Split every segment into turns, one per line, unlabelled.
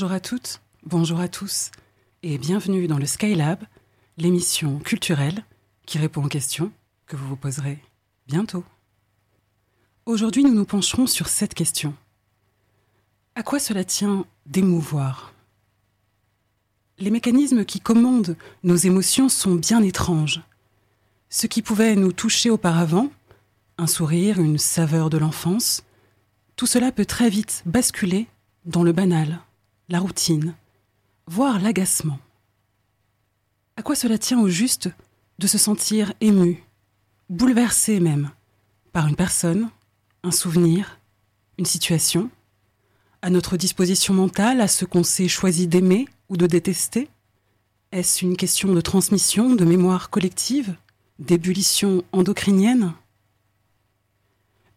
Bonjour à toutes, bonjour à tous, et bienvenue dans le Skylab, l'émission culturelle qui répond aux questions que vous vous poserez bientôt. Aujourd'hui, nous nous pencherons sur cette question. À quoi cela tient d'émouvoir? Les mécanismes qui commandent nos émotions sont bien étranges. Ce qui pouvait nous toucher auparavant, un sourire, une saveur de l'enfance, tout cela peut très vite basculer dans le banal, la routine, voire l'agacement. À quoi cela tient au juste de se sentir ému, bouleversé même, par une personne, un souvenir, une situation, à notre disposition mentale, à ce qu'on s'est choisi d'aimer ou de détester? Est-ce une question de transmission, de mémoire collective, d'ébullition endocrinienne?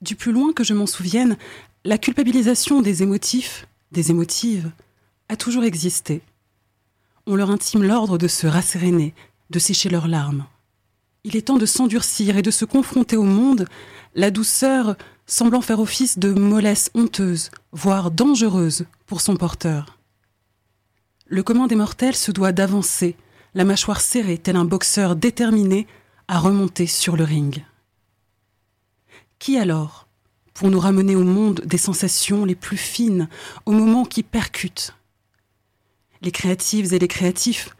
Du plus loin que je m'en souvienne, la culpabilisation des émotifs, des émotives, a toujours existé. On leur intime l'ordre de se rasséréner, de sécher leurs larmes. Il est temps de s'endurcir et de se confronter au monde, la douceur semblant faire office de mollesse honteuse, voire dangereuse pour son porteur. Le commun des mortels se doit d'avancer, la mâchoire serrée, tel un boxeur déterminé à remonter sur le ring. Qui alors, pour nous ramener au monde des sensations les plus fines, aux moments qui percutent Les créatives et les créatifs,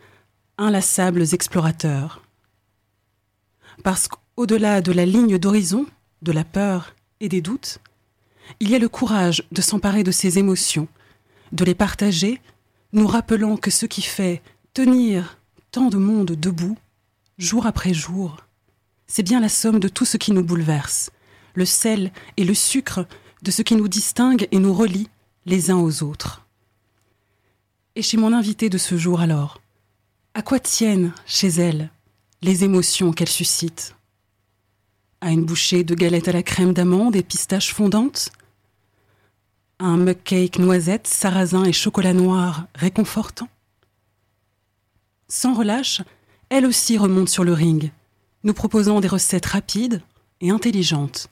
inlassables explorateurs. Parce qu'au-delà de la ligne d'horizon, de la peur et des doutes, il y a le courage de s'emparer de ces émotions, de les partager, nous rappelant que ce qui fait tenir tant de monde debout, jour après jour, c'est bien la somme de tout ce qui nous bouleverse, le sel et le sucre de ce qui nous distingue et nous relie les uns aux autres. Et chez mon invité de ce jour alors, à quoi tiennent chez elle les émotions qu'elle suscite? À une bouchée de galettes à la crème d'amande et pistaches fondantes? À un mug cake noisette, sarrasin et chocolat noir réconfortant? Sans relâche, elle aussi remonte sur le ring, nous proposant des recettes rapides et intelligentes,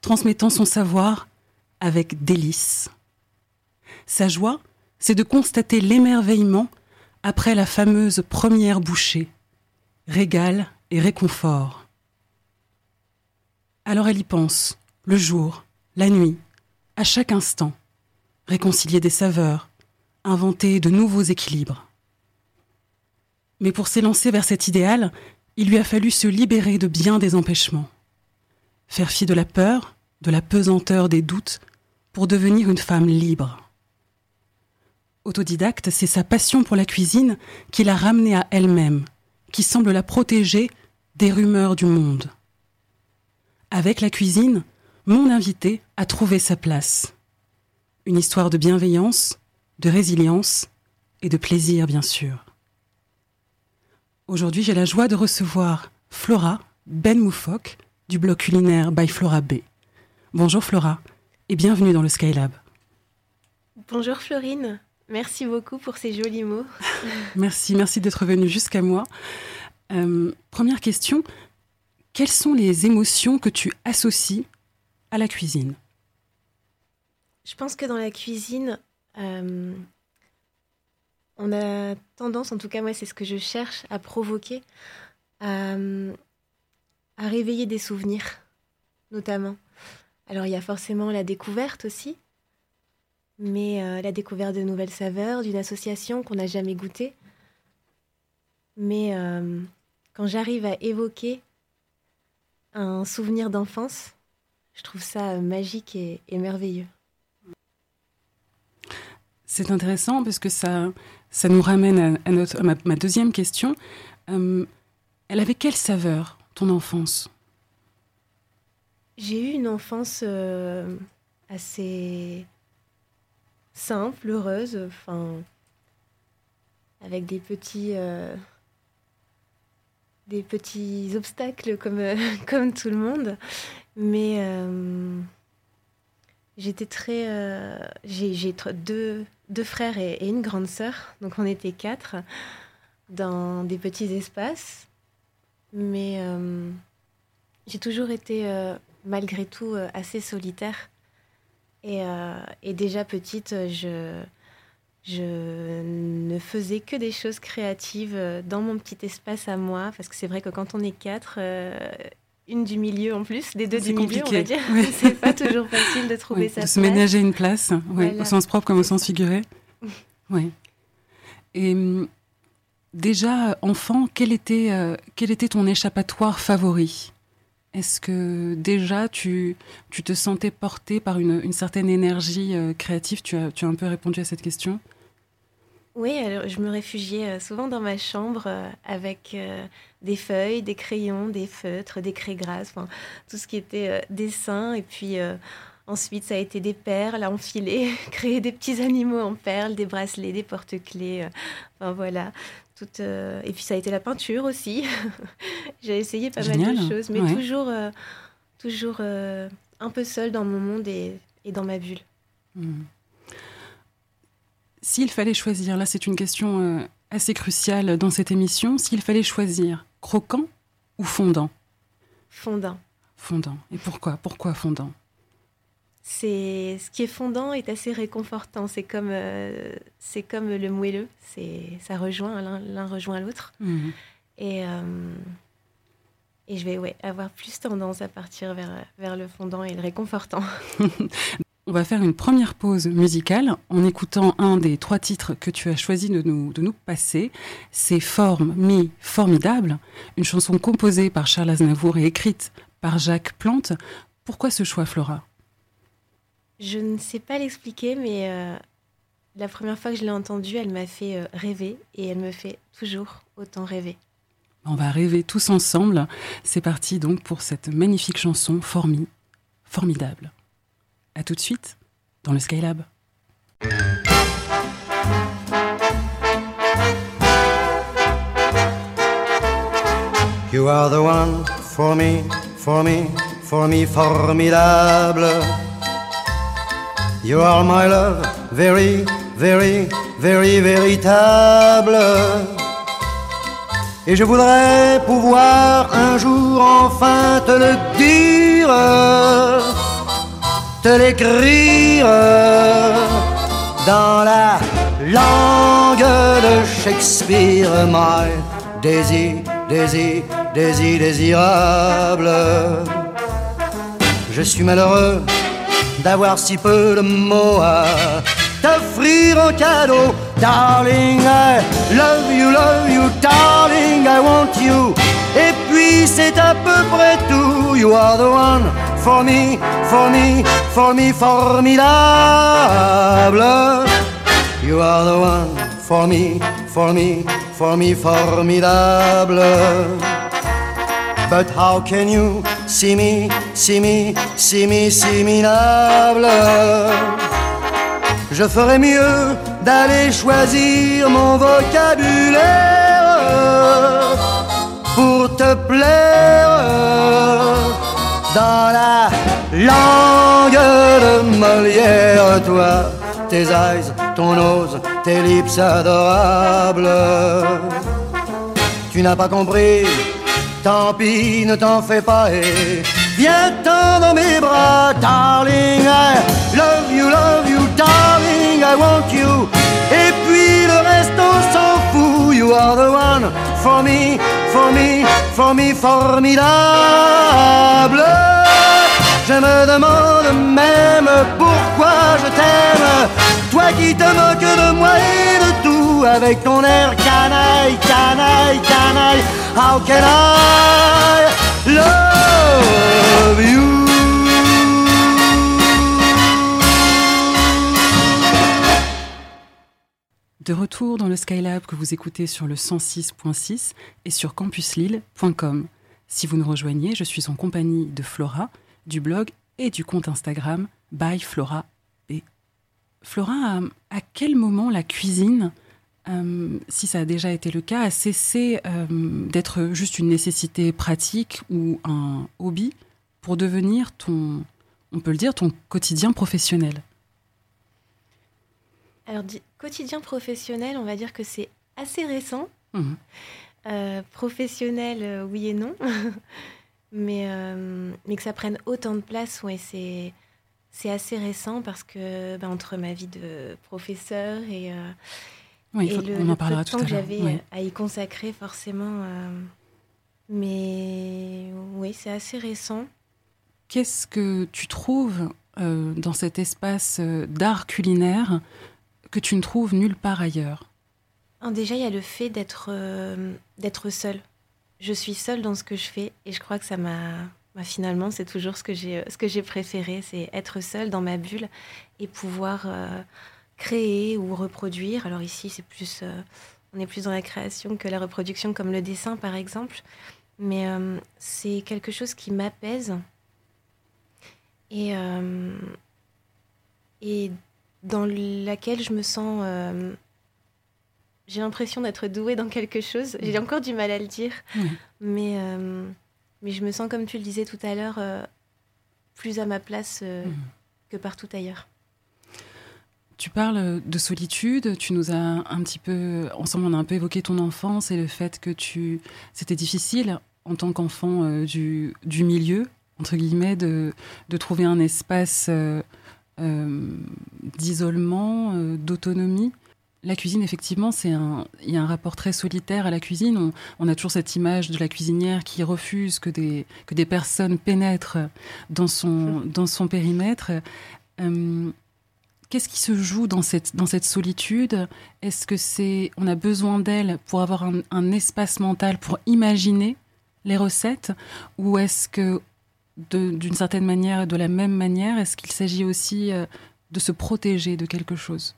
transmettant son savoir avec délice. Sa joie, c'est de constater l'émerveillement après la fameuse première bouchée, régal et réconfort. Alors elle y pense, le jour, la nuit, à chaque instant, réconcilier des saveurs, inventer de nouveaux équilibres. Mais pour s'élancer vers cet idéal, il lui a fallu se libérer de bien des empêchements, faire fi de la peur, de la pesanteur des doutes, pour devenir une femme libre. Autodidacte, c'est sa passion pour la cuisine qui l'a ramenée à elle-même, qui semble la protéger des rumeurs du monde. Avec la cuisine, mon invité a trouvé sa place. Une histoire de bienveillance, de résilience et de plaisir, bien sûr. Aujourd'hui, j'ai la joie de recevoir Flora Ben Moufok du blog culinaire by Flora B. Bonjour Flora et bienvenue dans le Skylab.
Bonjour Florine, Merci beaucoup pour ces jolis mots.
merci, merci d'être venu jusqu'à moi. Euh, première question, quelles sont les émotions que tu associes à la cuisine?
Je pense que dans la cuisine, euh, on a tendance, en tout cas moi c'est ce que je cherche à provoquer, à, à réveiller des souvenirs, notamment. Alors il y a forcément la découverte aussi, mais euh, la découverte de nouvelles saveurs, d'une association qu'on n'a jamais goûtée. Mais euh, quand j'arrive à évoquer un souvenir d'enfance, je trouve ça euh, magique et, merveilleux.
C'est intéressant parce que ça, ça nous ramène à, notre, ma, ma, deuxième question. elle avait quelle saveur, ton enfance?
J'ai eu une enfance assez simple, heureuse, enfin, avec des petits, euh, des petits obstacles comme, euh, comme tout le monde. Mais euh, j'étais très. j'ai deux, deux, frères et, et, une grande sœur, donc on était quatre dans des petits espaces. Mais j'ai toujours été, malgré tout, assez solitaire. Et, euh, et, déjà petite, je, je ne faisais que des choses créatives dans mon petit espace à moi, parce que c'est vrai que quand on est quatre, une du milieu en plus, des deux du milieu, on va dire. c'est pas toujours facile de trouver sa
de
se
ménager une place, au sens propre comme au sens figuré. Oui. Et hum, déjà, enfant, quel était, euh, quel était ton échappatoire favori? Est-ce que déjà tu, te sentais porté par une, une certaine énergie euh, créative? Tu as, un peu répondu à cette question
oui, alors je me réfugiais euh, souvent dans ma chambre avec des feuilles, des crayons, des feutres, des craies grasses, tout ce qui était dessin. Et puis ensuite, ça a été des perles à enfiler, créer des petits animaux en perles, des bracelets, des porte-clés. enfin voilà, euh, et puis ça a été la peinture aussi. J'ai essayé pas mal de choses, mais toujours, euh, toujours euh, un peu seule dans mon monde et, dans ma bulle. Hmm.
S'il fallait choisir, là c'est une question assez cruciale dans cette émission, s'il fallait choisir croquant ou fondant?
Fondant.
Fondant. Et pourquoi? Pourquoi fondant?
C'est ce qui est fondant est assez réconfortant. C'est comme euh, c'est comme le moelleux. C'est ça rejoint l'un rejoint l'autre. Mhm. Et euh, et je vais ouais, avoir plus tendance à partir vers vers le fondant et le réconfortant.
On va faire une première pause musicale en écoutant un des trois titres que tu as choisi de nous, de nous passer. C'est Forme, Mi, Formidable, une chanson composée par Charles Aznavour et écrite par Jacques Plante. Pourquoi ce choix, Flora?
Je ne sais pas l'expliquer, mais euh, la première fois que je l'ai entendue, elle m'a fait euh, rêver et elle me fait toujours autant rêver.
On va rêver tous ensemble. C'est parti donc pour cette magnifique chanson Formi, formidable. À tout de suite dans le Skylab. You are the one for me, for me, for me formidable. You are my love, very, very, very véritable. Et je voudrais pouvoir un jour enfin te le dire, te l'écrire dans la langue de Shakespeare, my désir, désir, désir, désirable. Je suis malheureux d'avoir si peu de mots à t'offrir en cadeau. Darling, I love you, love you, darling, I want you. Et puis c'est à peu près tout. You are the one for me, for me, for me, formidable. You are the one for me, for me, for me, formidable. But how can you see me, see me, see me, minable Je ferais mieux d'aller choisir mon vocabulaire pour te plaire dans la langue de Molière, toi, tes eyes, ton nose, tes lips adorables. Tu n'as pas compris Tant pis, ne t'en fais pas et viens-t'en dans mes bras, darling. I love you, love you, darling. I want you. Et puis le reste, on s'en fout. You are the one for me, for me, for me, formidable. Je me demande même pourquoi je t'aime. Toi qui te moques de moi et de tout avec ton air canaille, canaille, canaille. How can I love you? De retour dans le Skylab que vous écoutez sur le 106.6 et sur campuslille.com. Si vous nous rejoignez, je suis en compagnie de Flora, du blog et du compte Instagram by Flora B. Flora, à quel moment la cuisine euh, si ça a déjà été le cas, a cessé euh, d'être juste une nécessité pratique ou un hobby pour devenir ton, on peut le dire, ton quotidien professionnel
Alors, quotidien professionnel, on va dire que c'est assez récent. Mmh. Euh, professionnel, oui et non. mais, mais que ça prenne autant de place, ouais, c'est c'est assez récent parce que ben, entre ma vie de professeur et,
oui, le, on en parlera tout
temps que j'avais à y consacrer forcément. mais oui, c'est assez récent.
Qu'est-ce que tu trouves dans cet espace d'art culinaire que tu ne trouves nulle part ailleurs?
Déjà, il y a le fait d'être d'être seule je suis seule dans ce que je fais et je crois que ça m'a bah, finalement c'est toujours ce que j'ai ce que j'ai préféré c'est être seule dans ma bulle et pouvoir euh, créer ou reproduire. Alors ici c'est plus euh, on est plus dans la création que la reproduction comme le dessin par exemple. Mais euh, c'est quelque chose qui m'apaise. Et et dans laquelle je me sens j'ai l'impression d'être douée dans quelque chose. J'ai encore du mal à le dire, mais, euh, mais je me sens, comme tu le disais tout à l'heure, euh, plus à ma place euh, que partout ailleurs.
Tu parles de solitude, tu nous as un petit peu, ensemble on a un peu évoqué ton enfance et le fait que tu, c'était difficile en tant qu'enfant du, du, milieu, entre guillemets, de, de trouver un espace d'isolement, d'autonomie la cuisine, effectivement, c'est un, il y a un rapport très solitaire à la cuisine. On, a toujours cette image de la cuisinière qui refuse que des, que des personnes pénètrent dans son, dans son périmètre. Qu'est-ce qui se joue dans cette, dans cette solitude? Est-ce que c'est, on a besoin d'elle pour avoir un, espace mental pour imaginer les recettes, ou est-ce que, d'une certaine manière, de la même manière, est-ce qu'il s'agit aussi euh, de se protéger de quelque chose?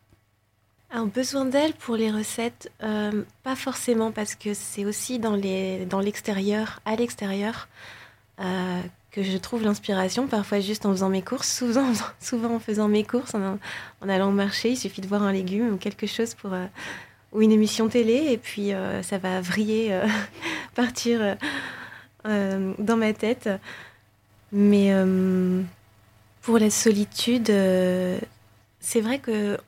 Un besoin d'elle pour les recettes, euh, pas forcément parce que c'est aussi dans les dans l'extérieur, à l'extérieur, euh, que je trouve l'inspiration. Parfois juste en faisant mes courses, souvent souvent en faisant mes courses, en, allant marcher, il suffit de voir un légume ou quelque chose pour euh, ou une émission télé et puis ça va vriller, partir dans ma tête. Mais pour la solitude, c'est vrai que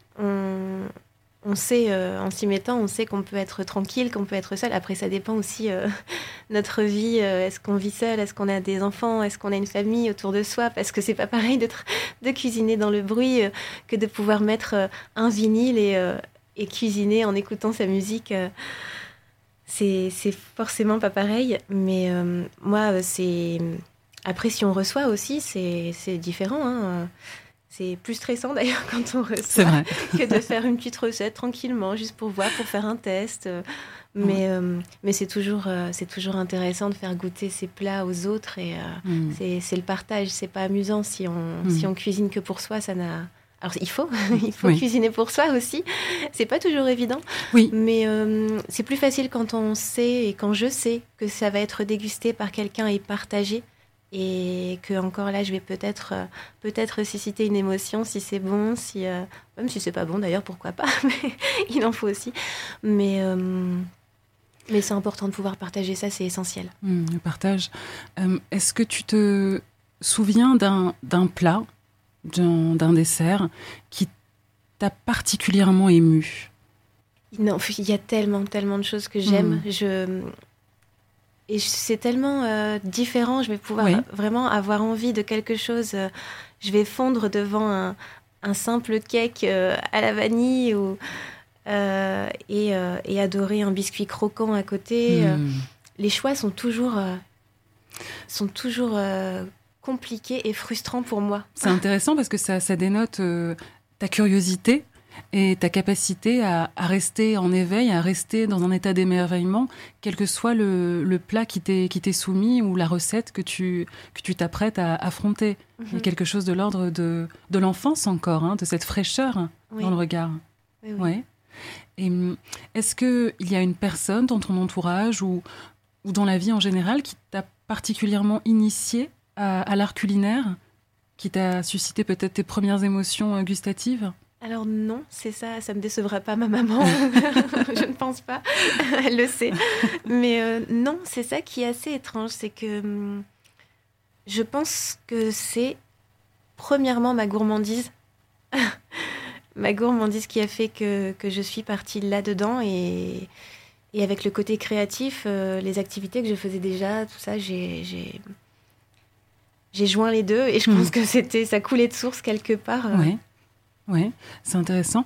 on sait, euh, en s'y mettant, on sait qu'on peut être tranquille, qu'on peut être seul. Après, ça dépend aussi euh, notre vie. Euh, est-ce qu'on vit seul Est-ce qu'on a des enfants Est-ce qu'on a une famille autour de soi Parce que c'est pas pareil de, cuisiner dans le bruit que de pouvoir mettre un vinyle et, et, cuisiner en écoutant sa musique. c'est forcément pas pareil. Mais moi, c'est. Après, si on reçoit aussi, c'est différent. Hein. C'est plus stressant d'ailleurs quand on reçoit que de faire une petite recette tranquillement, juste pour voir, pour faire un test. Mais, euh, mais c'est toujours, euh, c'est toujours intéressant de faire goûter ses plats aux autres et euh, mm. c'est le partage. C'est pas amusant si on, mm. si on cuisine que pour soi, ça n'a. Alors il faut, il faut cuisiner pour soi aussi. C'est pas toujours évident.
Oui.
Mais c'est plus facile quand on sait et quand je sais que ça va être dégusté par quelqu'un et partagé et que encore là je vais peut-être euh, peut-être susciter une émotion si c'est bon si euh, même si c'est pas bon d'ailleurs pourquoi pas mais il en faut aussi. Mais euh, mais c'est important de pouvoir partager ça c'est essentiel.
Mmh, le partage. Est-ce que tu te souviens d'un plat d'un dessert qui t'a particulièrement ému?
Non il y a tellement tellement de choses que j'aime. Mmh. je et c'est tellement euh, différent. Je vais pouvoir vraiment avoir envie de quelque chose. Euh, je vais fondre devant un, un simple cake euh, à la vanille ou, et, et, adorer un biscuit croquant à côté. Hmm. Les choix sont toujours, sont toujours compliqués et frustrants pour moi.
C'est intéressant parce que ça, ça dénote ta curiosité et ta capacité à, rester en éveil, à rester dans un état d'émerveillement, quel que soit le, plat qui t'est soumis ou la recette que tu que tu t'apprêtes à affronter. Il y a mhm. quelque chose de l'ordre de, de l'enfance encore, hein, de cette fraîcheur dans le regard.
Oui, ouais.
Et hum, est-ce qu'il y a une personne dans ton entourage ou, ou dans la vie en général qui t'a particulièrement initié à, à l'art culinaire, qui t'a suscité peut-être tes premières émotions euh, gustatives?
Alors non, c'est ça, ça ne décevra pas ma maman, je ne pense pas, elle le sait. Mais euh, non, c'est ça qui est assez étrange, c'est que hum, je pense que c'est premièrement ma gourmandise, ma gourmandise qui a fait que, je suis partie là-dedans et, et, avec le côté créatif, euh, les activités que je faisais déjà, tout ça, j'ai j'ai joint les deux et je pense que c'était ça coulait de source quelque part.
Ouais, c'est intéressant.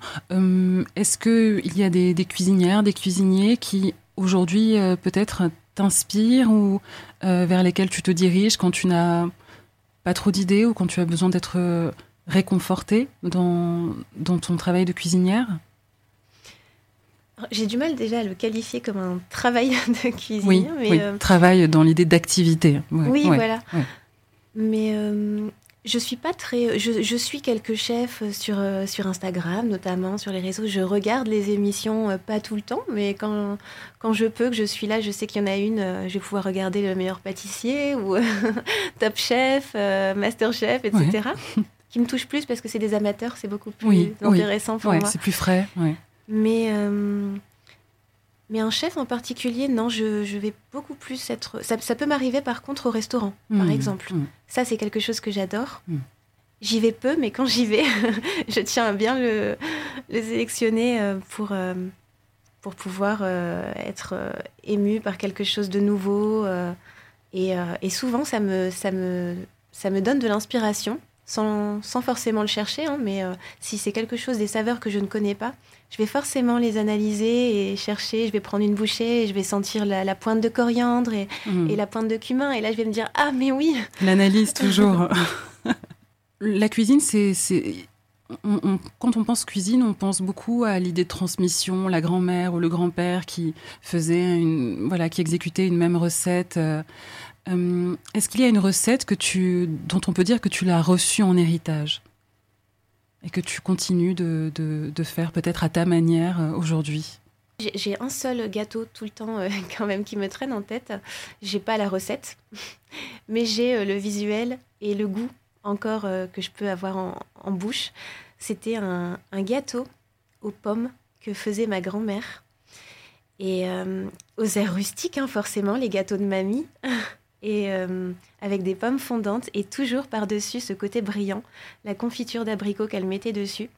Est-ce qu'il y a des, cuisinières, des cuisiniers qui aujourd'hui peut-être t'inspirent ou vers lesquels tu te diriges quand tu n'as pas trop d'idées ou quand tu as besoin d'être réconforté dans, dans ton travail de cuisinière?
J'ai du mal déjà à le qualifier comme un travail de cuisinier.
Oui, mais euh, travail dans l'idée d'activité.
oui, voilà. Mais euh, je suis pas très. Je, suis quelques chefs sur, euh, sur Instagram, notamment sur les réseaux. Je regarde les émissions, pas tout le temps, mais quand, quand je peux, que je suis là, je sais qu'il y en a une, je vais pouvoir regarder Le meilleur pâtissier ou Top Chef, Master Chef, etc. qui me touche plus parce que c'est des amateurs, c'est beaucoup plus intéressant pour moi.
C'est plus frais.
Mais, euh, mais un chef en particulier, non, je, je vais beaucoup plus être. Ça, ça peut m'arriver par contre au restaurant, par mmh, exemple. Mmh. Ça, c'est quelque chose que j'adore. Mmh. J'y vais peu, mais quand j'y vais, je tiens à bien le, le sélectionner euh, pour, euh, pour pouvoir être ému par quelque chose de nouveau. Et, et, souvent, ça me, ça, me, ça me donne de l'inspiration. Sans, sans, forcément le chercher, hein, mais si c'est quelque chose, des saveurs que je ne connais pas, je vais forcément les analyser et chercher. Je vais prendre une bouchée et je vais sentir la, pointe de coriandre mmh. et, la pointe de cumin. Et là, je vais me dire Ah, mais oui
L'analyse, toujours. la cuisine, c'est. quand on pense cuisine, on pense beaucoup à l'idée de transmission, la grand-mère ou le grand-père qui faisait une, voilà, qui exécutait une même recette. Euh, euh, est-ce qu'il y a une recette que tu, dont on peut dire que tu l'as reçue en héritage? Et que tu continues de, de, faire peut-être à ta manière euh, aujourd'hui?
J'ai un seul gâteau tout le temps euh, quand même qui me traîne en tête. J'ai pas la recette, mais j'ai euh, le visuel et le goût encore que je peux avoir en, en bouche. C'était un, un, gâteau aux pommes que faisait ma grand-mère. Et aux airs rustiques, hein, forcément, les gâteaux de mamie. et euh, avec des pommes fondantes et toujours par-dessus ce côté brillant, la confiture d'abricot qu'elle mettait dessus,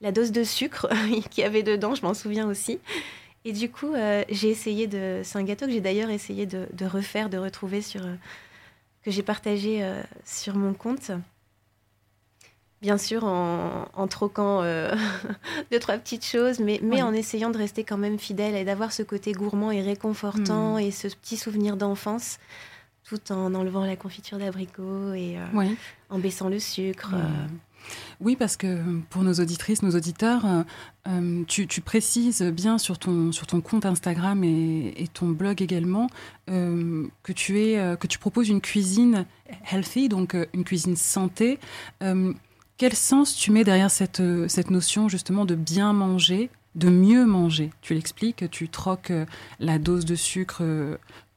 la dose de sucre qu'il y avait dedans, je m'en souviens aussi. Et du coup, euh, j'ai essayé de. C'est un gâteau que j'ai d'ailleurs essayé de, refaire, de retrouver sur. Euh, que j'ai partagé sur mon compte. Bien sûr, en, troquant deux, trois petites choses, mais, mais en essayant de rester quand même fidèle et d'avoir ce côté gourmand et réconfortant mmh. et ce petit souvenir d'enfance tout en enlevant la confiture d'abricot et euh, en baissant le sucre. Euh.
Oui, parce que pour nos auditrices, nos auditeurs, euh, tu, précises bien sur ton, sur ton compte Instagram et, ton blog également que, tu es, que tu proposes une cuisine healthy, donc une cuisine santé. quel sens tu mets derrière cette, cette notion justement de bien manger, de mieux manger? Tu l'expliques, tu troques la dose de sucre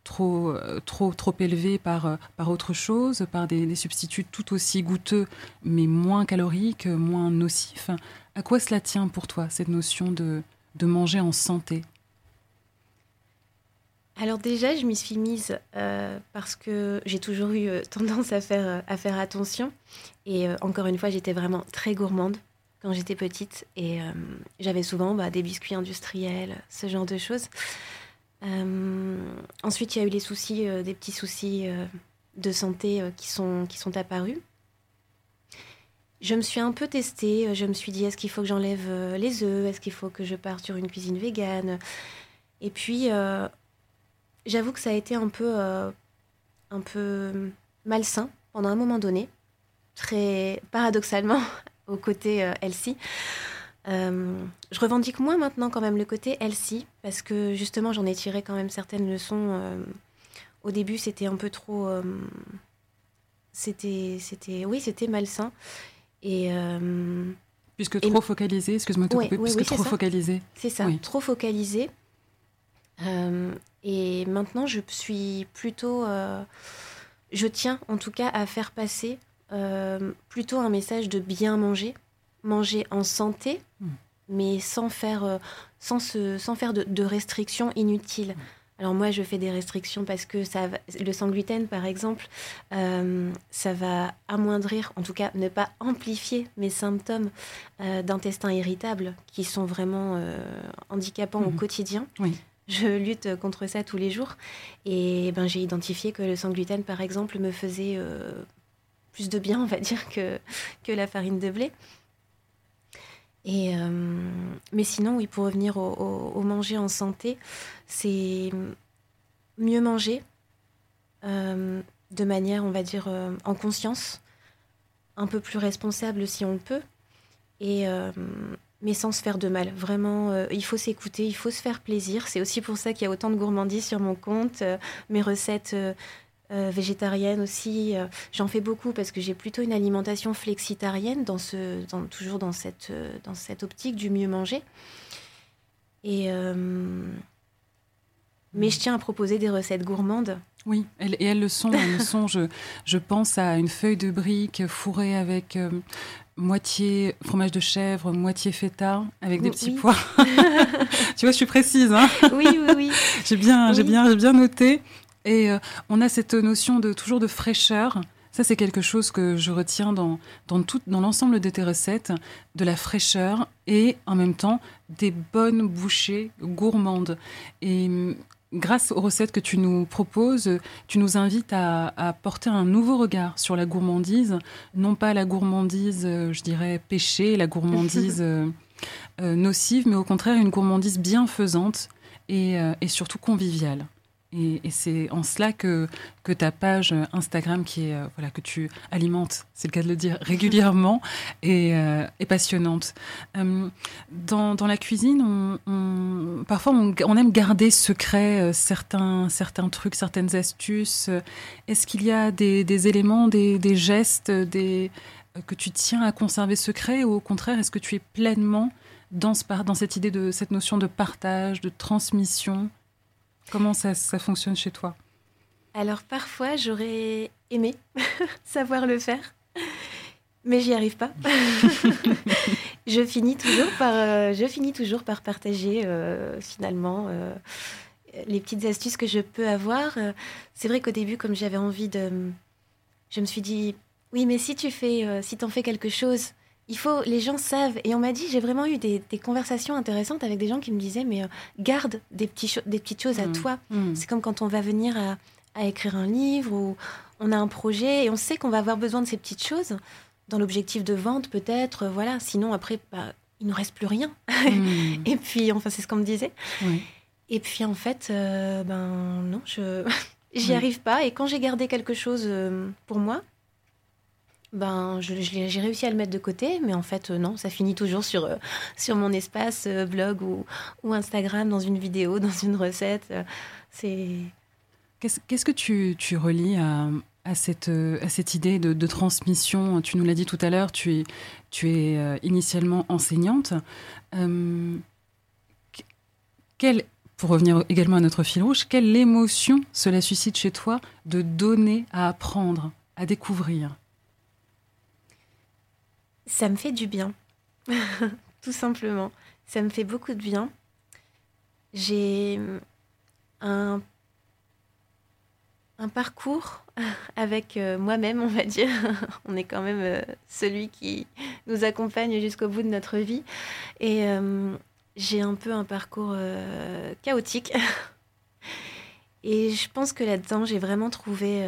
trop, euh, trop, trop élevé par, euh, par autre chose, par des, substituts tout aussi goûteux, mais moins caloriques, moins nocifs. À quoi cela tient pour toi, cette notion de, de manger en santé?
Alors déjà, je m'y suis mise euh, parce que j'ai toujours eu tendance à faire, à faire attention. Et encore une fois, j'étais vraiment très gourmande quand j'étais petite. Et j'avais souvent bah, des biscuits industriels, ce genre de choses. Euh, ensuite, il y a eu les soucis, euh, des petits soucis euh, de santé qui, sont, qui sont apparus. Je me suis un peu testée. Je me suis dit, est-ce qu'il faut que j'enlève les œufs? Est-ce qu'il faut que je parte sur une cuisine végane? Et puis, j'avoue que ça a été un peu, un peu malsain pendant un moment donné, très paradoxalement, au côté Elsie. Euh, je revendique moins maintenant quand même le côté Elsie, parce que justement j'en ai tiré quand même certaines leçons. Euh, au début c'était un peu trop... Euh, c'était, c'était, oui, c'était malsain. Et,
puisque trop focalisé, excuse-moi de couper, puisque trop focalisé.
C'est ça, trop focalisé. et maintenant je suis plutôt... je tiens en tout cas à faire passer plutôt un message de bien manger manger en santé, hmm. mais sans faire, euh, sans se, sans faire de, restrictions inutiles. Hmm. Alors moi, je fais des restrictions parce que ça, le sans gluten, par exemple, euh, ça va amoindrir, en tout cas ne pas amplifier mes symptômes euh, d'intestin irritable qui sont vraiment handicapants au hmm. quotidien. Je lutte contre ça tous les jours. Et ben, j'ai identifié que le sans gluten, par exemple, me faisait plus de bien, on va dire, que, que la farine de blé. Et, mais sinon, oui, pour revenir au manger en santé, c'est mieux manger de manière, on va dire, en conscience, un peu plus responsable si on le peut. Et, mais sans se faire de mal. Vraiment, euh, il faut s'écouter, il faut se faire plaisir. C'est aussi pour ça qu'il y a autant de gourmandise sur mon compte. Euh, mes recettes euh, végétariennes aussi, j'en fais beaucoup parce que j'ai plutôt une alimentation flexitarienne, dans ce, toujours dans cette, dans cette optique du mieux manger. Et, mais je tiens à proposer des recettes gourmandes.
Oui, et elles le sont. Elles le sont. Je, je, pense à une feuille de brique fourrée avec moitié fromage de chèvre, moitié feta, avec des petits pois. tu vois, je suis précise. Hein
oui, oui, oui.
j'ai bien, j'ai bien, j'ai bien noté. Et euh, on a cette notion de toujours de fraîcheur. Ça, c'est quelque chose que je retiens dans, dans, tout, dans l'ensemble de tes recettes, de la fraîcheur et en même temps des bonnes bouchées gourmandes. Et grâce aux recettes que tu nous proposes, tu nous invites à, porter un nouveau regard sur la gourmandise, non pas la gourmandise, euh, je dirais, péché, la gourmandise euh, euh, nocive, mais au contraire une gourmandise bienfaisante et surtout conviviale. Et, c'est en cela que, ta page Instagram, qui est, euh, voilà, que tu alimentes, c'est le cas de le dire, régulièrement, est, euh, passionnante. Euh, dans, la cuisine, parfois on, aime garder secret certains, certains trucs, certaines astuces. Est-ce qu'il y a des, éléments, des, gestes des, que tu tiens à conserver secret ou au contraire, est-ce que tu es pleinement dans, dans cette idée de cette notion de partage, de transmission? Comment ça, fonctionne chez toi?
Alors parfois, j'aurais aimé savoir le faire, mais j'y arrive pas. je, finis toujours par, euh, je finis toujours par partager euh, finalement euh, les petites astuces que je peux avoir. C'est vrai qu'au début, comme j'avais envie de... Je me suis dit, oui, mais si tu fais, si t'en fais quelque chose, il faut, les gens savent. Et on m'a dit, j'ai vraiment eu des, conversations intéressantes avec des gens qui me disaient, mais euh, garde des, petits des petites choses à mm. toi. Mm. C'est comme quand on va venir à, écrire un livre ou on a un projet et on sait qu'on va avoir besoin de ces petites choses dans l'objectif de vente peut-être. Voilà. Sinon après, bah, il ne reste plus rien. Mm. et puis, enfin, c'est ce qu'on me disait. Et puis en fait, euh, ben non, je j'y arrive pas. Et quand j'ai gardé quelque chose euh, pour moi, ben, j'ai réussi à le mettre de côté, mais en fait, euh, non, ça finit toujours sur, euh, sur mon espace euh, blog ou, Instagram, dans une vidéo, dans une recette. c'est
Qu'est-ce que tu, tu relis à, cette, à cette idée de, de transmission? Tu nous l'as dit tout à l'heure, tu es, tu es initialement enseignante. quelle, pour revenir également à notre fil rouge, quelle émotion cela suscite chez toi de donner à apprendre, à découvrir?
Ça me fait du bien, tout simplement. Ça me fait beaucoup de bien. J'ai un, un parcours avec euh, moi-même, on va dire. on est quand même euh, celui qui nous accompagne jusqu'au bout de notre vie. Et euh, j'ai un peu un parcours chaotique. Et je pense que là-dedans, j'ai vraiment trouvé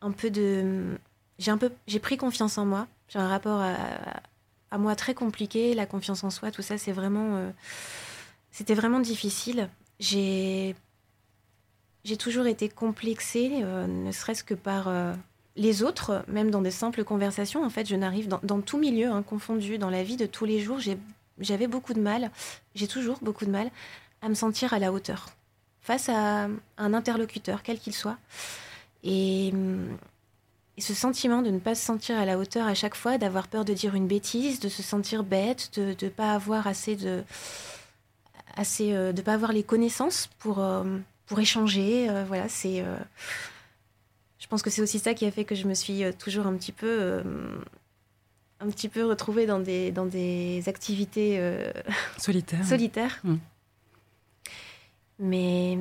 un peu de j'ai un peu, j'ai pris confiance en moi. J'ai un rapport à, moi très compliqué. La confiance en soi, tout ça, c'est vraiment, euh, c'était vraiment difficile. J'ai, j'ai toujours été complexée, euh, ne serait-ce que par euh, les autres, même dans des simples conversations. En fait, je n'arrive dans, dans, tout milieu hein, confondu, dans la vie de tous les jours, j'avais beaucoup de mal, j'ai toujours beaucoup de mal à me sentir à la hauteur face à un interlocuteur, quel qu'il soit. Et hum, et ce sentiment de ne pas se sentir à la hauteur à chaque fois, d'avoir peur de dire une bêtise, de se sentir bête, de ne pas avoir assez de assez euh, de pas avoir les connaissances pour euh, pour échanger euh, voilà c'est je pense que c'est aussi ça qui a fait que je me suis toujours un petit peu un petit peu retrouvée dans des dans des activités
solitaires
solitaires mmh. mais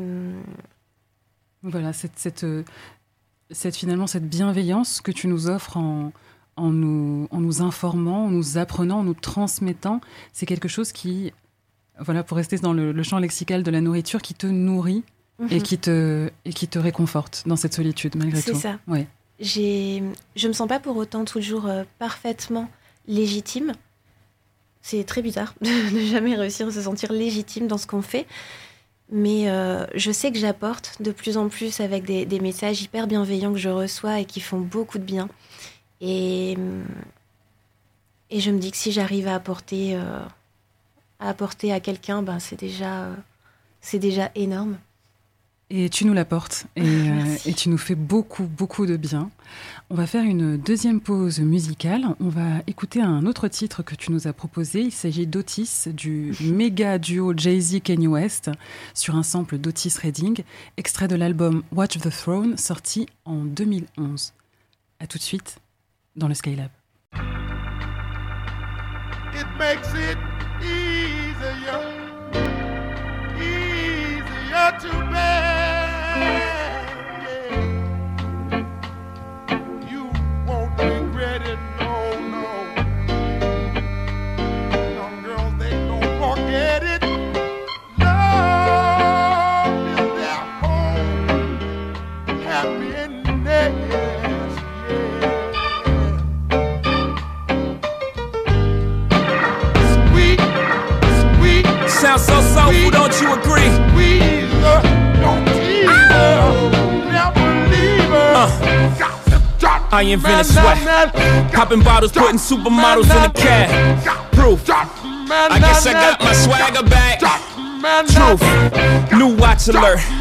voilà cette, cette cette, finalement cette bienveillance que tu nous offres en, en, nous, en nous informant, en nous apprenant, en nous transmettant, c'est quelque chose qui, voilà, pour rester dans le, champ lexical de la nourriture, qui te nourrit et, mhm. qui te, et qui te réconforte dans cette solitude, malgré tout.
C'est ça.
Ouais.
j'ai, je me sens pas pour autant toujours euh, parfaitement légitime. C'est très bizarre de ne jamais réussir à se sentir légitime dans ce qu'on fait. Mais euh, je sais que j'apporte de plus en plus avec des, des, messages hyper bienveillants que je reçois et qui font beaucoup de bien. Et, et je me dis que si j'arrive à apporter, euh, à apporter à quelqu'un, ben c'est déjà, c'est déjà énorme.
Et tu nous l'apportes et, euh, et, tu nous fais beaucoup, beaucoup de bien. On va faire une deuxième pause musicale. On va écouter un autre titre que tu nous as proposé. Il s'agit d'Otis, du méga duo Jay-Z Kanye West, sur un sample d'Otis Redding, extrait de l'album Watch the Throne, sorti en 2011. A tout de suite dans le Skylab. It makes it easier, easier to invented sweat. Popping bottles, putting supermodels in the cab. Proof. I guess I got my swagger back. Truth. New watch alert.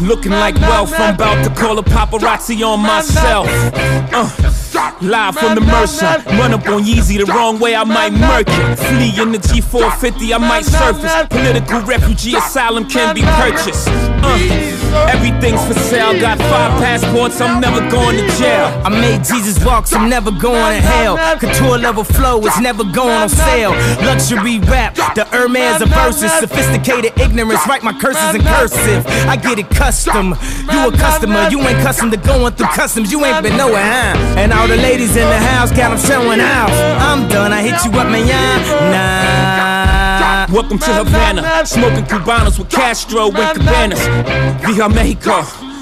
Looking like wealth, I'm about to call a paparazzi on myself. Uh. Live from the Mercer, run up on Yeezy the wrong way, I might murk it. Flee in the G450, I might surface. Political refugee asylum can be purchased. Uh, everything's for sale, got five passports, I'm never going to jail. I made Jesus walk, I'm never going to hell. Couture level flow is never going on sale. Luxury rap, the Hermes of verses. Sophisticated ignorance, write my curses in cursive. I get it custom. You a customer, you ain't custom to going through customs, you ain't been nowhere, huh? And all the ladies in the house got them showing out. I'm done, I hit you up, man. Nah. Welcome to Havana, smoking Cubanos with Castro and Cabanas. Via Mexico.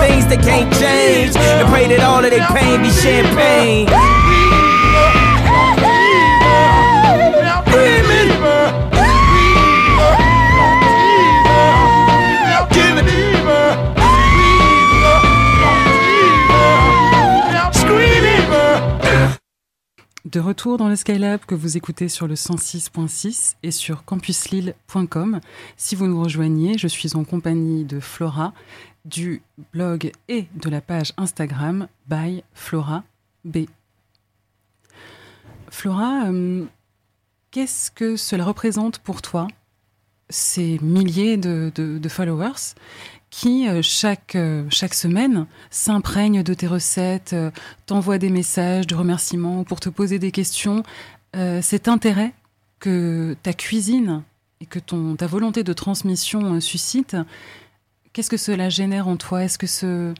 things can't change. All of champagne. De retour dans le Skylab que vous écoutez sur le 106.6 et sur campuslille.com. Si vous nous rejoignez, je suis en compagnie de Flora du blog et de la page Instagram by Flora B. Flora, euh, qu'est-ce que cela représente pour toi, ces milliers de, followers qui, euh, chaque, euh, chaque semaine, s'imprègnent de tes recettes, t'envoient des messages de remerciements pour te poser des questions. Cet intérêt que ta cuisine et que ton, ta volonté de transmission suscite, qu'est-ce que cela génère en toi? Est-ce que ce...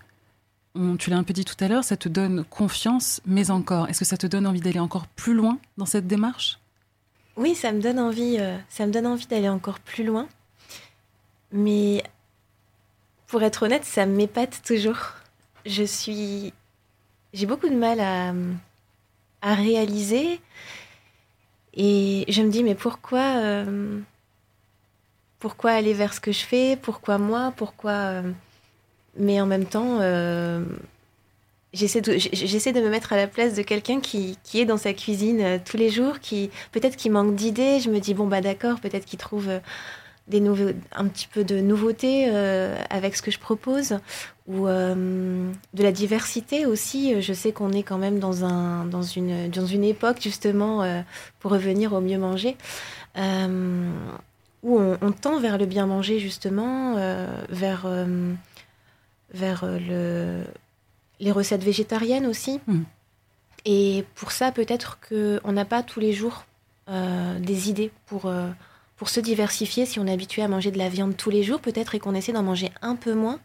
Tu l'as un peu dit tout à l'heure, ça te donne confiance, mais encore, est-ce que ça te donne envie d'aller encore plus loin dans cette démarche?
Oui, ça me donne envie, euh, ça me donne envie d'aller encore plus loin. Mais pour être honnête, ça m'épate toujours. Je suis. J'ai beaucoup de mal à, à réaliser. Et je me dis, mais pourquoi. Euh, pourquoi aller vers ce que je fais Pourquoi moi Pourquoi. Euh, mais en même temps, euh, j'essaie de, me mettre à la place de quelqu'un qui, est dans sa cuisine euh, tous les jours, qui peut-être qui manque d'idées. Je me dis bon bah d'accord, peut-être qu'il trouve des nouveaux, un petit peu de nouveauté avec ce que je propose ou de la diversité aussi. Je sais qu'on est quand même dans une époque justement pour revenir au mieux manger. Où on, on, tend vers le bien manger justement, vers, vers le, les recettes végétariennes aussi. Hmm. Et pour ça, peut-être qu'on n'a pas tous les jours euh, des idées pour, euh, pour se diversifier. Si on est habitué à manger de la viande tous les jours, peut-être, et qu'on essaie d'en manger un peu moins,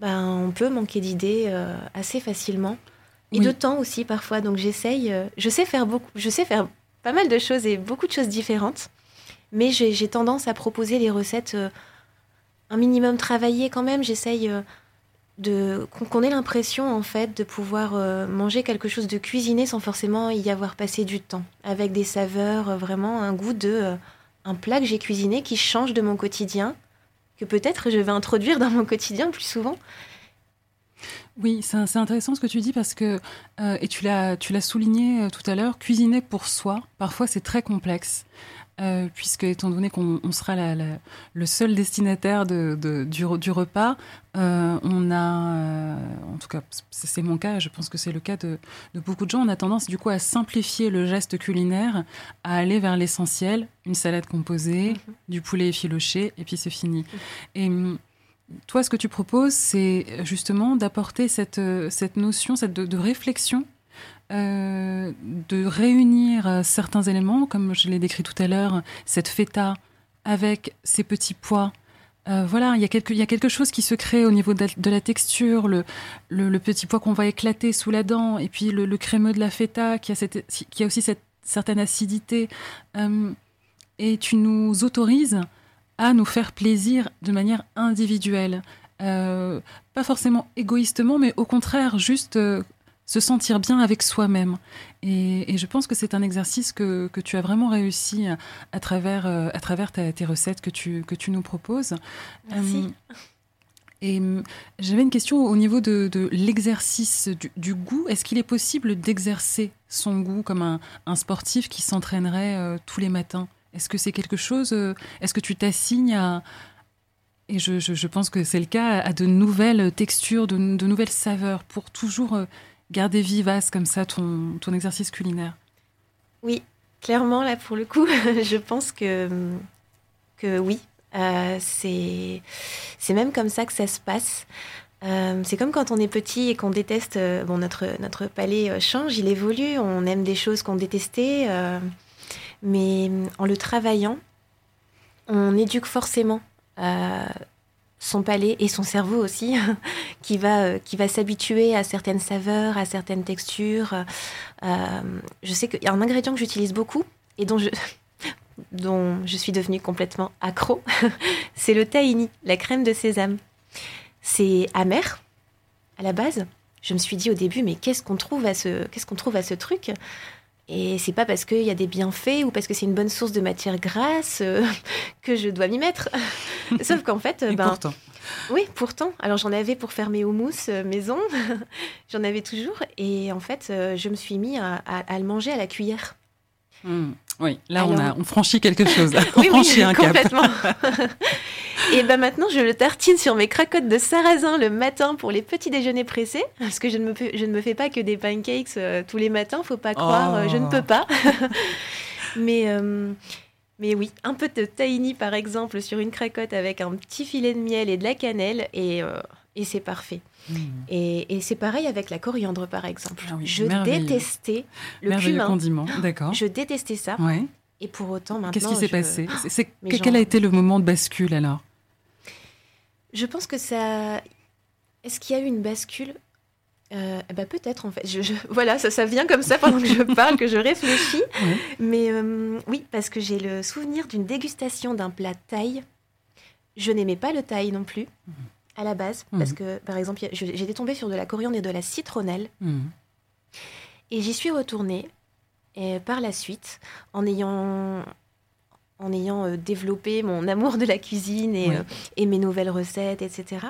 ben, on peut manquer d'idées euh, assez facilement. Et de temps aussi, parfois. Donc j'essaye. je sais faire beaucoup. Je sais faire pas mal de choses et beaucoup de choses différentes. Mais j'ai tendance à proposer les recettes un minimum travaillées quand même. J'essaye qu'on ait l'impression en fait de pouvoir euh, manger quelque chose de cuisiné sans forcément y avoir passé du temps, avec des saveurs, euh, vraiment un goût de euh, un plat que j'ai cuisiné qui change de mon quotidien, que peut-être je vais introduire dans mon quotidien plus souvent.
Oui, c'est intéressant ce que tu dis parce que, et tu l'as souligné tout à l'heure, cuisiner pour soi, parfois c'est très complexe. Euh, puisque étant donné qu'on sera le seul destinataire de, du, repas, euh, on a, euh, en tout cas c'est mon cas, je pense que c'est le cas de, beaucoup de gens, on a tendance du coup à simplifier le geste culinaire, à aller vers l'essentiel, une salade composée, mhm. du poulet effiloché, et puis c'est fini. Mhm. Et hum, toi, ce que tu proposes, c'est justement d'apporter cette, cette notion cette de réflexion euh, de réunir euh, certains éléments, comme je l'ai décrit tout à l'heure, cette feta avec ces petits pois. Euh, voilà, il y, a quelque, il y a quelque chose qui se crée au niveau de la, texture, le, le, petit pois qu'on va éclater sous la dent, et puis le, crémeux de la feta qui a, cette, qui a aussi cette certaine acidité. et tu nous autorises à nous faire plaisir de manière individuelle. pas forcément égoïstement, mais au contraire, juste se sentir bien avec soi-même. Et, je pense que c'est un exercice que, que, tu as vraiment réussi à, travers, euh, à travers tes recettes que tu, que tu nous proposes.
Merci.
Euh, et euh, j'avais une question au niveau de, de l'exercice du, goût. Est-ce qu'il est possible d'exercer son goût comme un, un sportif qui s'entraînerait tous les matins? Est-ce que c'est quelque chose Est-ce que tu t'assignes à, et je, je, pense que c'est le cas, à de nouvelles textures, de, de nouvelles saveurs, pour toujours garder vivace comme ça ton, ton exercice culinaire?
Oui, clairement, là, pour le coup, je pense que, que oui. Euh, c'est même comme ça que ça se passe. Euh, c'est comme quand on est petit et qu'on déteste, euh, bon, notre, notre palais change, il évolue, on aime des choses qu'on détestait, mais en le travaillant, on éduque forcément son palais et son cerveau aussi, qui va, euh, qui va s'habituer à certaines saveurs, à certaines textures. Euh, je sais qu'il y a un ingrédient que j'utilise beaucoup et dont je, dont je suis devenue complètement accro, c'est le tahini, la crème de sésame. C'est amer à la base. Je me suis dit au début, mais qu'est-ce qu'on trouve à ce, qu'est-ce qu'on trouve à ce truc? Et c'est pas parce qu'il y a des bienfaits ou parce que c'est une bonne source de matière grasse euh, que je dois m'y mettre. Sauf qu'en fait,
ben, pourtant.
Oui, pourtant. Alors j'en avais pour faire mes houmous euh, maison, j'en avais toujours, et en fait, euh, je me suis mis à, le manger à la cuillère.
Hmm. Oui, là on, a, on franchit quelque chose. on franchit un
complètement. Et ben maintenant, je le tartine sur mes cracottes de sarrasin le matin pour les petits déjeuners pressés, parce que je ne me, je ne me fais pas que des pancakes euh, tous les matins, faut pas croire, euh, je ne peux pas. mais, euh, mais oui, un peu de tahini par exemple sur une cracotte avec un petit filet de miel et de la cannelle, et, et c'est parfait. Hmm. Et, et c'est pareil avec la coriandre, par exemple. Ah je détestais le cumin.
condiment, d'accord.
Je détestais ça. Ouais. Et pour autant, maintenant.
Qu'est-ce qui s'est passé Quel a été le moment de bascule alors?
Je pense que ça. Est-ce qu'il y a eu une bascule? Euh, bah peut-être en fait. Je, voilà, ça, ça vient comme ça pendant que je parle, que je réfléchis. Mais euh, oui, parce que j'ai le souvenir d'une dégustation d'un plat thaï. Je n'aimais pas le thaï non plus mhm. À la base, parce mhm. que par exemple, j'étais tombée sur de la coriandre et de la citronnelle. Mhm. Et j'y suis retournée et par la suite en ayant en ayant euh, développé mon amour de la cuisine et, euh, et, mes nouvelles recettes, etc.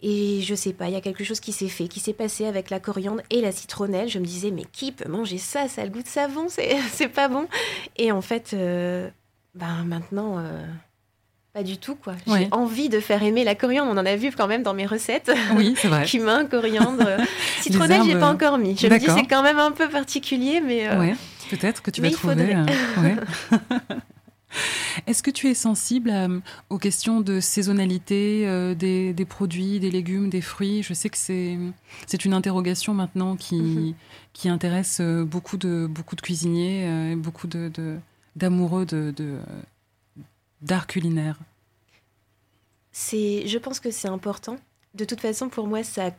Et je sais pas, il y a quelque chose qui s'est fait, qui s'est passé avec la coriandre et la citronnelle. Je me disais, mais qui peut manger ça? Ça a le goût de savon, c'est pas bon. Et en fait, euh, ben maintenant, euh, pas du tout. quoi. J'ai envie de faire aimer la coriandre. On en a vu quand même dans mes recettes.
Oui, c'est vrai.
Cumin, coriandre, citronnelle, j'ai pas encore mis. Je me dis, c'est quand même un peu particulier, mais.
Euh, peut-être que tu vas trouver. Est-ce que tu es sensible euh, aux questions de saisonnalité euh, des, produits, des légumes, des fruits? Je sais que c'est une interrogation maintenant qui, mhm. qui intéresse euh, beaucoup de, beaucoup de cuisiniers et beaucoup d'amoureux de, d'art culinaire.
Je pense que c'est important. De toute façon, pour moi, ça,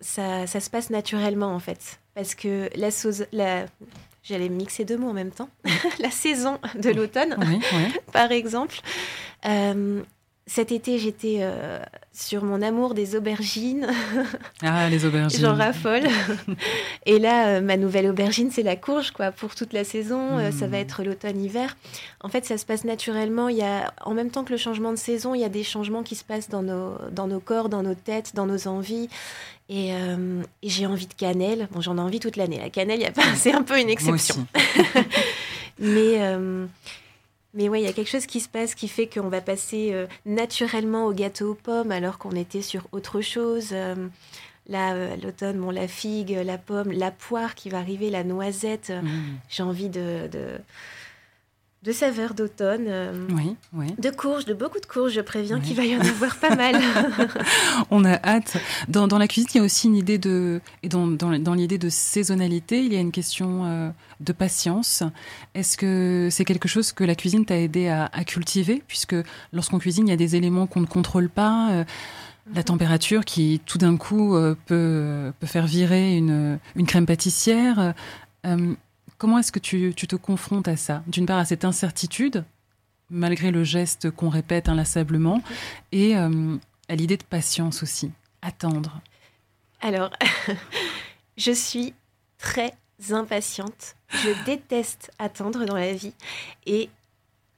ça, ça, se passe naturellement en fait. Parce que la, sauce, la, J'allais mixer deux mots en même temps. la saison de l'automne, par exemple. Euh, cet été, j'étais euh, sur mon amour des aubergines.
Ah, les aubergines.
J'en raffole. Et là, euh, ma nouvelle aubergine, c'est la courge, quoi, pour toute la saison. ça va hmm. être l'automne-hiver. En fait, ça se passe naturellement. Il y a, en même temps que le changement de saison, il y a des changements qui se passent dans nos, dans nos corps, dans nos têtes, dans nos envies. Euh, et, j'ai envie de cannelle. Bon, j'en ai envie toute l'année. La cannelle, c'est un peu une exception. euh, mais ouais, il y a quelque chose qui se passe qui fait qu'on va passer euh, naturellement au gâteau aux pommes alors qu'on était sur autre chose. là, l'automne, bon, la figue, la pomme, la poire qui va arriver, la noisette. Mmh. J'ai envie de de saveurs d'automne, euh, de courges, de beaucoup de courges, je préviens qu'il va y en avoir pas mal.
On a hâte. Dans, la cuisine, il y a aussi une idée de, et dans, dans, l'idée de saisonnalité, il y a une question euh, de patience. Est-ce que c'est quelque chose que la cuisine t'a aidé à, cultiver? Puisque lorsqu'on cuisine, il y a des éléments qu'on ne contrôle pas. Euh, la température qui tout d'un coup peut, peut faire virer une, une crème pâtissière. Comment est-ce que tu, te confrontes à ça? D'une part, à cette incertitude, malgré le geste qu'on répète inlassablement, et euh, à l'idée de patience aussi, attendre.
Alors, je suis très impatiente. Je déteste attendre dans la vie. Et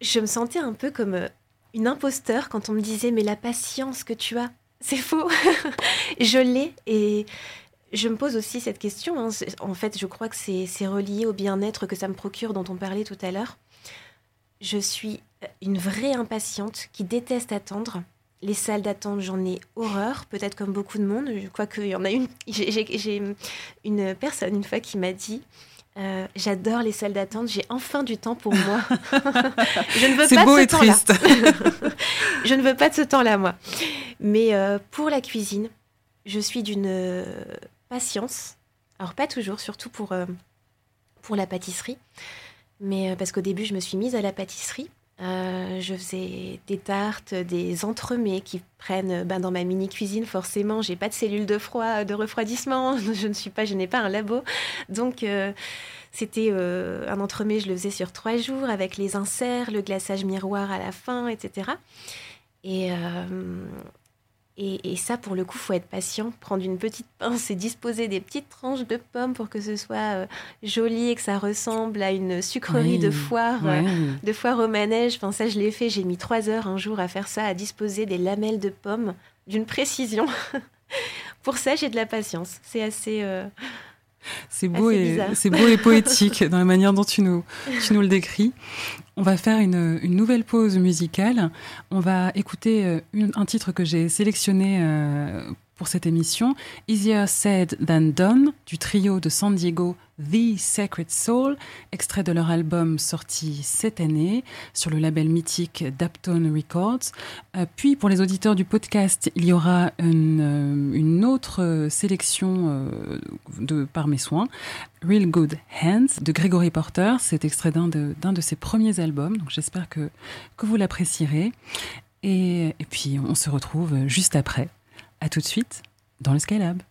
je me sentais un peu comme euh, une imposteur quand on me disait mais la patience que tu as, c'est faux. je l'ai et je me pose aussi cette question. Hein. En fait, je crois que c'est relié au bien-être que ça me procure dont on parlait tout à l'heure. Je suis une vraie impatiente qui déteste attendre. Les salles d'attente, j'en ai horreur, peut-être comme beaucoup de monde. Je crois qu'il y en a une. J'ai une personne une fois qui m'a dit euh, J'adore les salles d'attente, j'ai enfin du temps pour moi.
je ne veux pas beau de ce et triste.
je ne veux pas de ce temps-là, moi. Mais euh, pour la cuisine, je suis d'une patience. Alors pas toujours, surtout pour, euh, pour la pâtisserie. Mais euh, parce qu'au début, je me suis mise à la pâtisserie. Euh, je faisais des tartes, des entremets qui prennent ben, dans ma mini cuisine. Forcément, j'ai pas de cellules de froid, de refroidissement. Je ne suis pas, je n'ai pas un labo. Donc c'était un entremets, je le faisais sur trois jours avec les inserts, le glaçage miroir à la fin, etc. Et, et, ça, pour le coup, faut être patient, prendre une petite pince et disposer des petites tranches de pommes pour que ce soit euh, joli et que ça ressemble à une sucrerie de foire, euh, de foire au manège. Enfin, ça, je l'ai fait. J'ai mis trois heures un jour à faire ça, à disposer des lamelles de pommes d'une précision. pour ça, j'ai de la patience. C'est assez. Euh,
c'est beau, et, c'est beau et poétique dans la manière dont tu nous, tu nous le décris. On va faire une, une nouvelle pause musicale. On va écouter euh, un titre que j'ai sélectionné euh, pour cette émission, Easier Said Than Done, du trio de San Diego The Sacred Soul, extrait de leur album sorti cette année sur le label mythique Daptone Records. Euh, puis pour les auditeurs du podcast, il y aura une, euh, autre sélection euh, de, par mes soins, Real Good Hands de Gregory Porter. C'est extrait d'un de, de ses premiers albums, donc j'espère que, que vous l'apprécierez. Et, et puis on se retrouve juste après. À tout de suite dans le Skylab.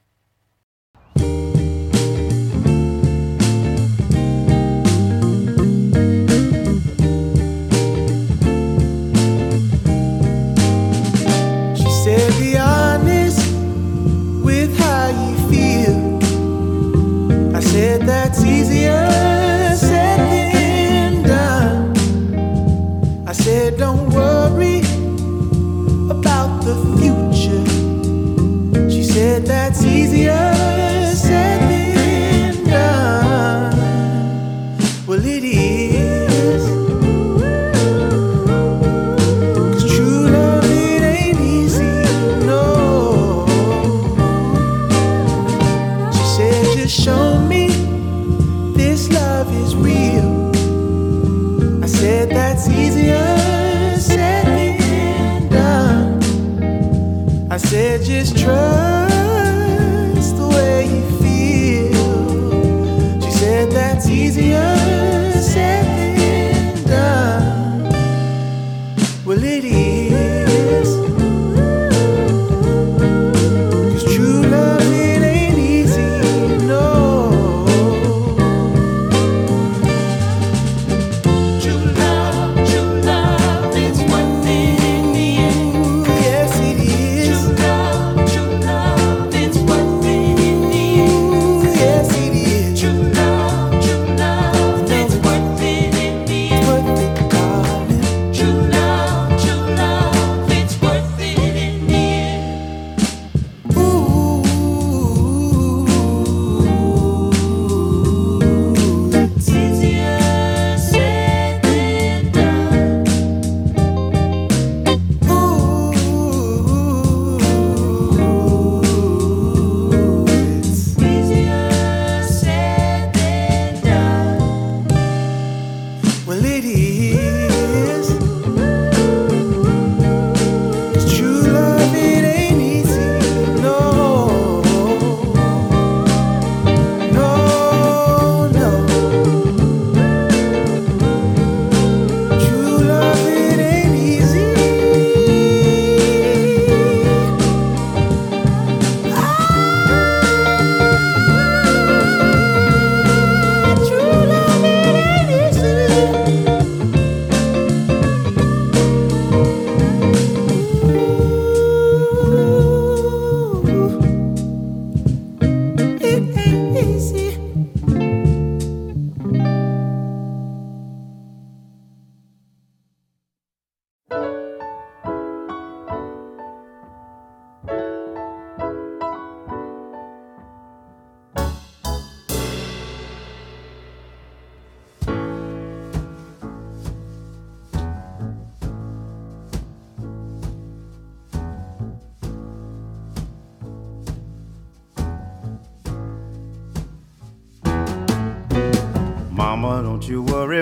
You.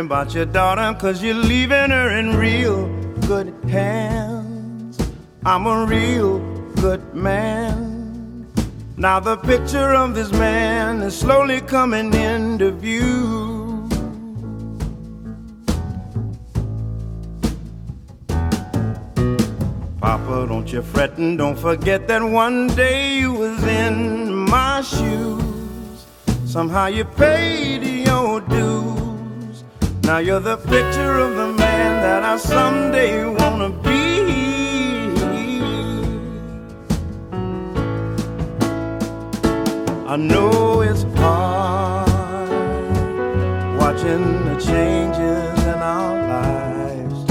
About
your daughter, cause you're leaving her in real good hands. I'm a real good man. Now the picture of this man is slowly coming into view. Papa, don't you fret and don't forget that one day you was in my shoes. Somehow you paid your dues. Now you're the picture of the man that I someday wanna be. I know it's hard watching the changes in our lives,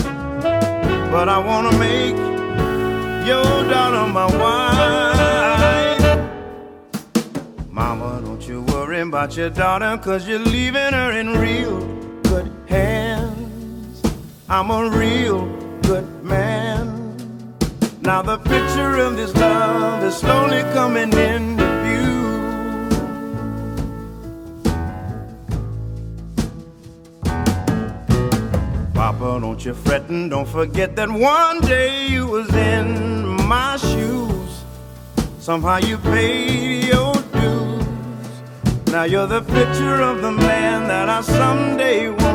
but I wanna make your daughter my wife. Mama, don't you worry about your daughter, cause you're leaving her in real hands. I'm a real good man. Now the picture of this love is slowly coming into view. Papa, don't you fret and don't forget that one day you was in my shoes. Somehow you paid your dues. Now you're the picture of the man that I someday wanna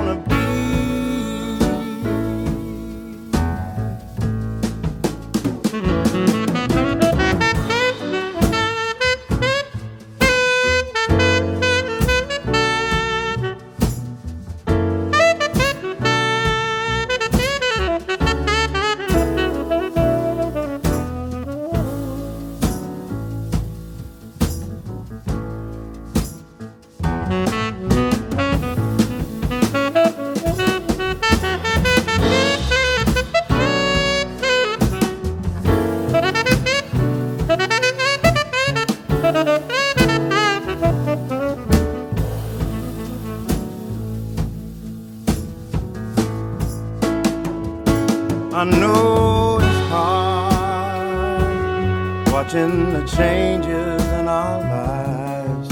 watching the changes in our lives,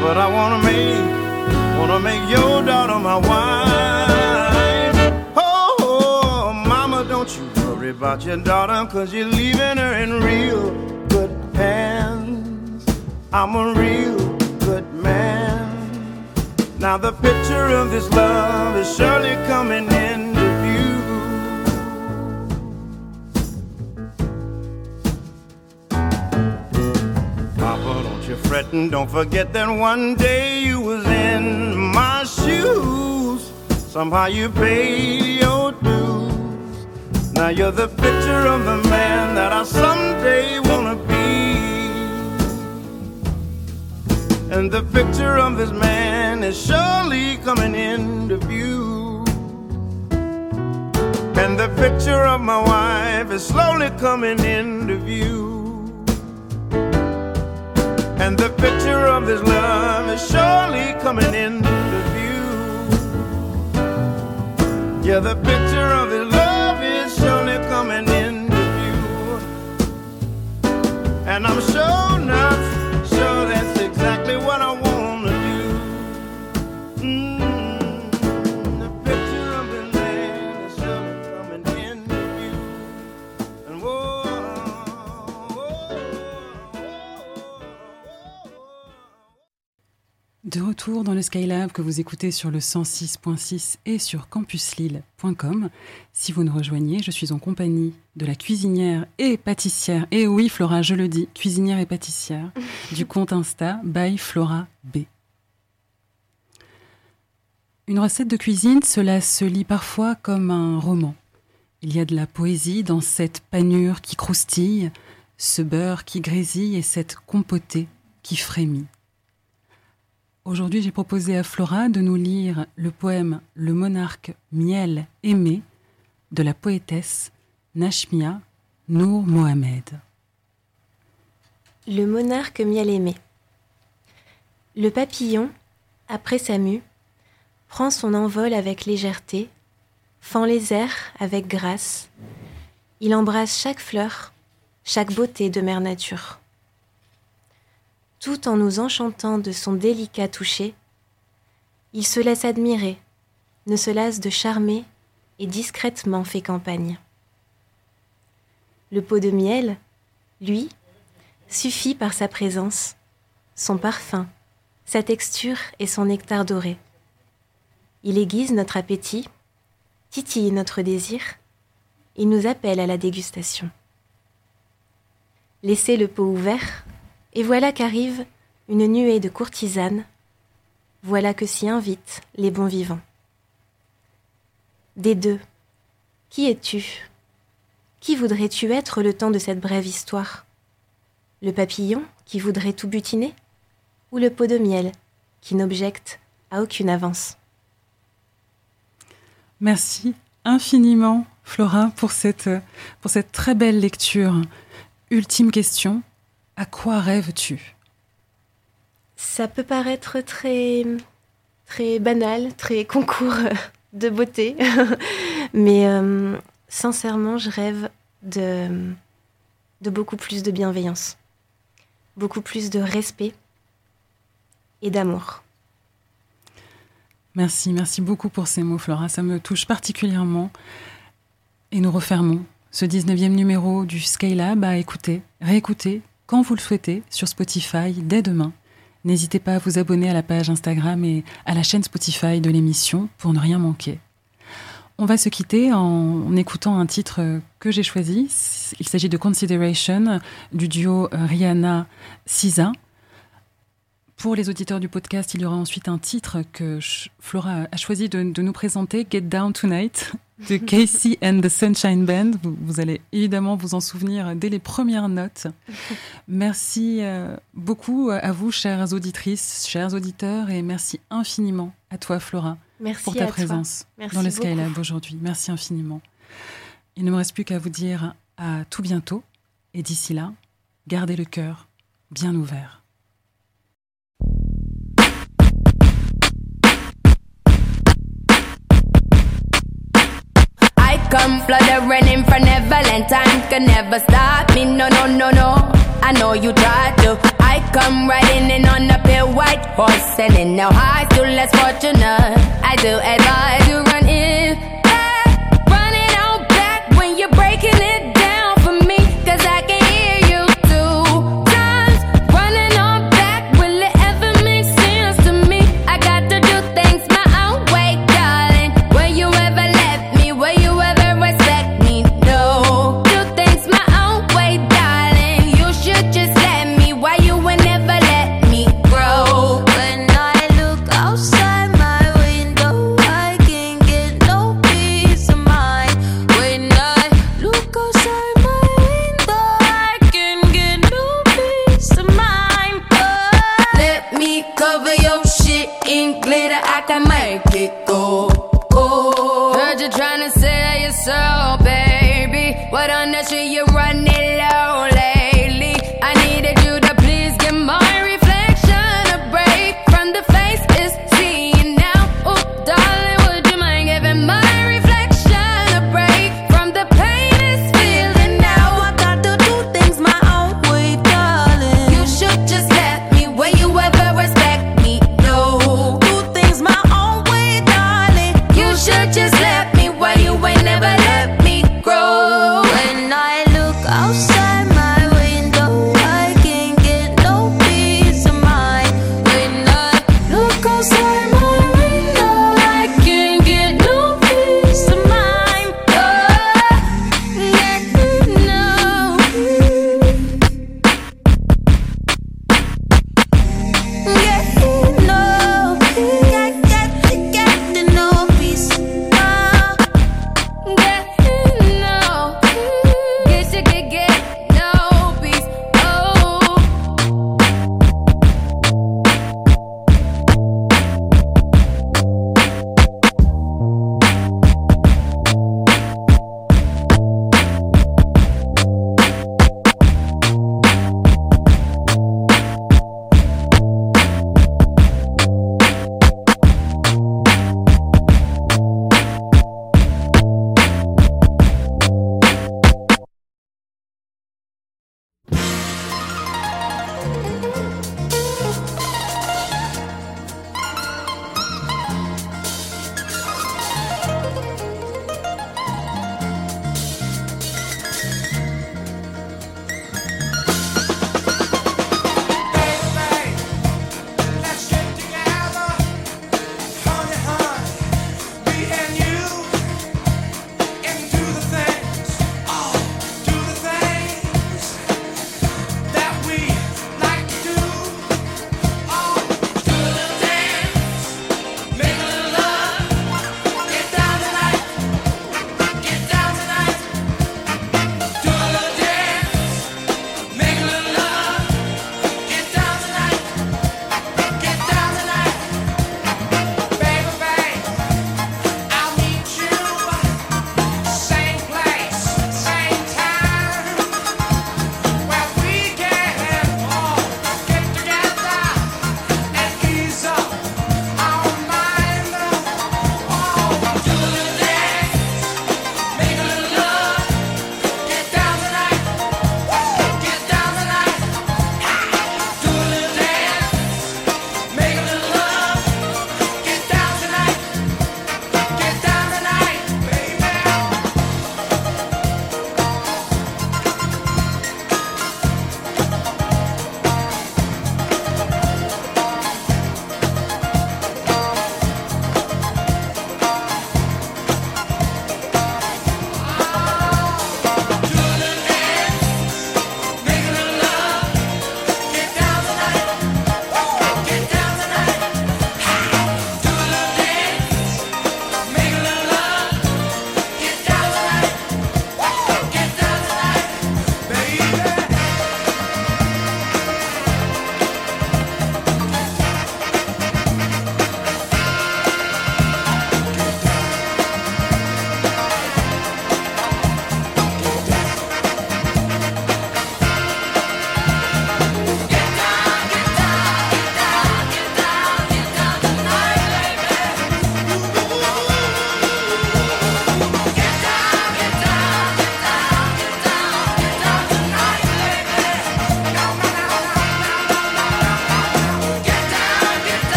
but I wanna make, wanna make your daughter my wife. Oh, mama, don't you worry about your daughter, cause you're leaving her in real good hands. I'm a real good man. Now the picture of this love is surely coming into you fret and don't forget that one day you was in my shoes. Somehow you paid your dues. Now you're the picture of the man that I someday wanna be. And the picture of this man is surely coming into view. And the picture of my wife is slowly coming into view. And the picture of this love is surely coming into view. Yeah, the picture of this love is surely coming into view. And I'm sure
De retour dans le Skylab que vous écoutez sur le 106.6 et sur campuslille.com. Si vous nous rejoignez, je suis en compagnie de la cuisinière et pâtissière, et oui Flora, je le dis, cuisinière et pâtissière, du compte Insta by Flora B. Une recette de cuisine, cela se lit parfois comme un roman. Il y a de la poésie dans cette panure qui croustille, ce beurre qui grésille et cette compotée qui frémit. Aujourd'hui, j'ai proposé à Flora de nous lire le poème Le monarque miel aimé de la poétesse Nashmia Nour Mohamed.
Le monarque miel aimé. Le papillon, après sa mue, prend son envol avec légèreté, fend les airs avec grâce. Il embrasse chaque fleur, chaque beauté de mère nature. Tout en nous enchantant de son délicat toucher, il se laisse admirer, ne se lasse de charmer et discrètement fait campagne. Le pot de miel, lui, suffit par sa présence, son parfum, sa texture et son nectar doré. Il aiguise notre appétit, titille notre désir, il nous appelle à la dégustation. Laissez le pot ouvert, et voilà qu'arrive une nuée de courtisanes, voilà que s'y invitent les bons vivants. Des deux, qui es-tu? Qui voudrais-tu être le temps de cette brève histoire? Le papillon qui voudrait tout butiner? Ou le pot de miel qui n'objecte à aucune avance?
Merci infiniment, Flora, pour cette, pour cette très belle lecture. Ultime question, à quoi rêves-tu?
Ça peut paraître très, très banal, très concours de beauté, mais euh, sincèrement, je rêve de, de beaucoup plus de bienveillance, beaucoup plus de respect et d'amour.
Merci, merci beaucoup pour ces mots, Flora. Ça me touche particulièrement. Et nous refermons ce 19e numéro du Skylab à écouter, réécouter quand vous le souhaitez sur Spotify dès demain. N'hésitez pas à vous abonner à la page Instagram et à la chaîne Spotify de l'émission pour ne rien manquer. On va se quitter en écoutant un titre que j'ai choisi. Il s'agit de Consideration du duo Rihanna-Sisa. Pour les auditeurs du podcast, il y aura ensuite un titre que Flora a choisi de, de nous présenter, Get Down Tonight, de Casey and the Sunshine Band. Vous, vous, allez évidemment vous en souvenir dès les premières notes. Merci euh, beaucoup à vous, chères auditrices, chers auditeurs, et merci infiniment à toi, Flora,
merci
pour ta présence dans le Skylab aujourd'hui. Merci infiniment. Il ne me reste plus qu'à vous dire à tout bientôt, et d'ici là, gardez le cœur bien ouvert.
Come fluttering in for Neverland. Time can never stop me. No, no, no, no. I know you tried to. I come riding in on a pale white horse, selling now high, still less fortunate. I do you run in